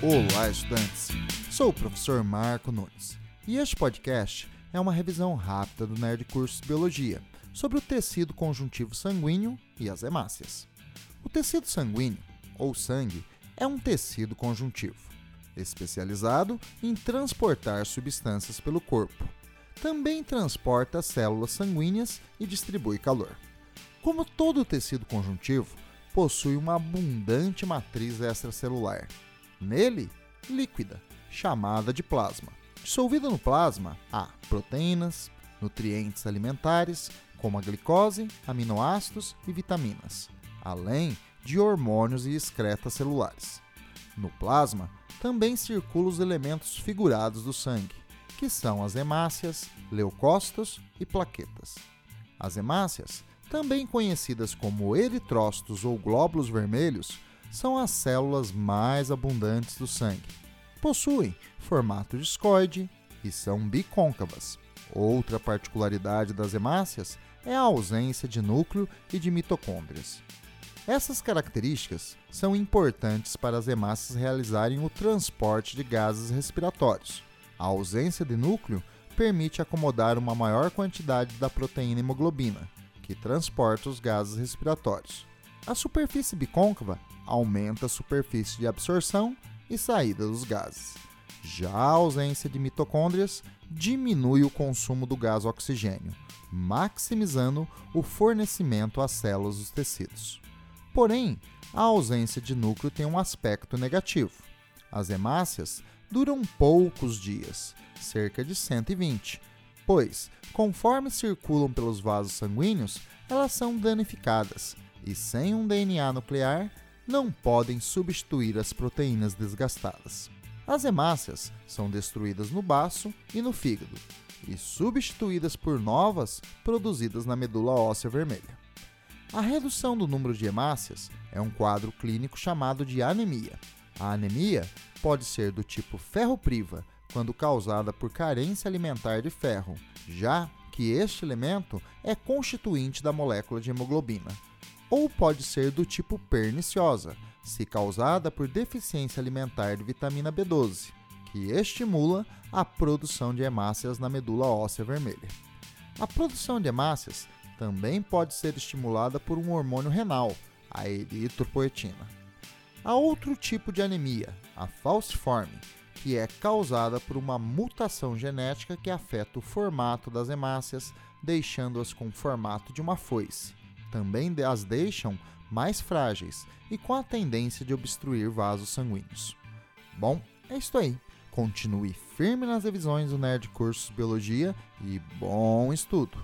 Olá, estudantes! Sou o professor Marco Nunes e este podcast é uma revisão rápida do Nerd Cursos Biologia sobre o tecido conjuntivo sanguíneo e as hemácias. O tecido sanguíneo, ou sangue, é um tecido conjuntivo, especializado em transportar substâncias pelo corpo. Também transporta células sanguíneas e distribui calor. Como todo tecido conjuntivo, possui uma abundante matriz extracelular. Nele, líquida, chamada de plasma. Dissolvida no plasma, há proteínas, nutrientes alimentares, como a glicose, aminoácidos e vitaminas, além de hormônios e excretas celulares. No plasma, também circulam os elementos figurados do sangue, que são as hemácias, leucócitos e plaquetas. As hemácias, também conhecidas como eritrócitos ou glóbulos vermelhos, são as células mais abundantes do sangue. Possuem formato discoide e são bicôncavas. Outra particularidade das hemácias é a ausência de núcleo e de mitocôndrias. Essas características são importantes para as hemácias realizarem o transporte de gases respiratórios. A ausência de núcleo permite acomodar uma maior quantidade da proteína hemoglobina, que transporta os gases respiratórios. A superfície bicôncava aumenta a superfície de absorção e saída dos gases. Já a ausência de mitocôndrias diminui o consumo do gás oxigênio, maximizando o fornecimento às células dos tecidos. Porém, a ausência de núcleo tem um aspecto negativo. As hemácias duram poucos dias, cerca de 120, pois, conforme circulam pelos vasos sanguíneos, elas são danificadas e, sem um DNA nuclear, não podem substituir as proteínas desgastadas. As hemácias são destruídas no baço e no fígado e substituídas por novas produzidas na medula óssea vermelha. A redução do número de hemácias é um quadro clínico chamado de anemia. A anemia pode ser do tipo ferropriva, quando causada por carência alimentar de ferro, já que este elemento é constituinte da molécula de hemoglobina ou pode ser do tipo perniciosa, se causada por deficiência alimentar de vitamina B12, que estimula a produção de hemácias na medula óssea vermelha. A produção de hemácias também pode ser estimulada por um hormônio renal, a eritropoetina. Há outro tipo de anemia, a falciforme, que é causada por uma mutação genética que afeta o formato das hemácias, deixando-as com o formato de uma foice também as deixam mais frágeis e com a tendência de obstruir vasos sanguíneos. Bom, é isso aí. Continue firme nas revisões do Nerd Cursos Biologia e bom estudo!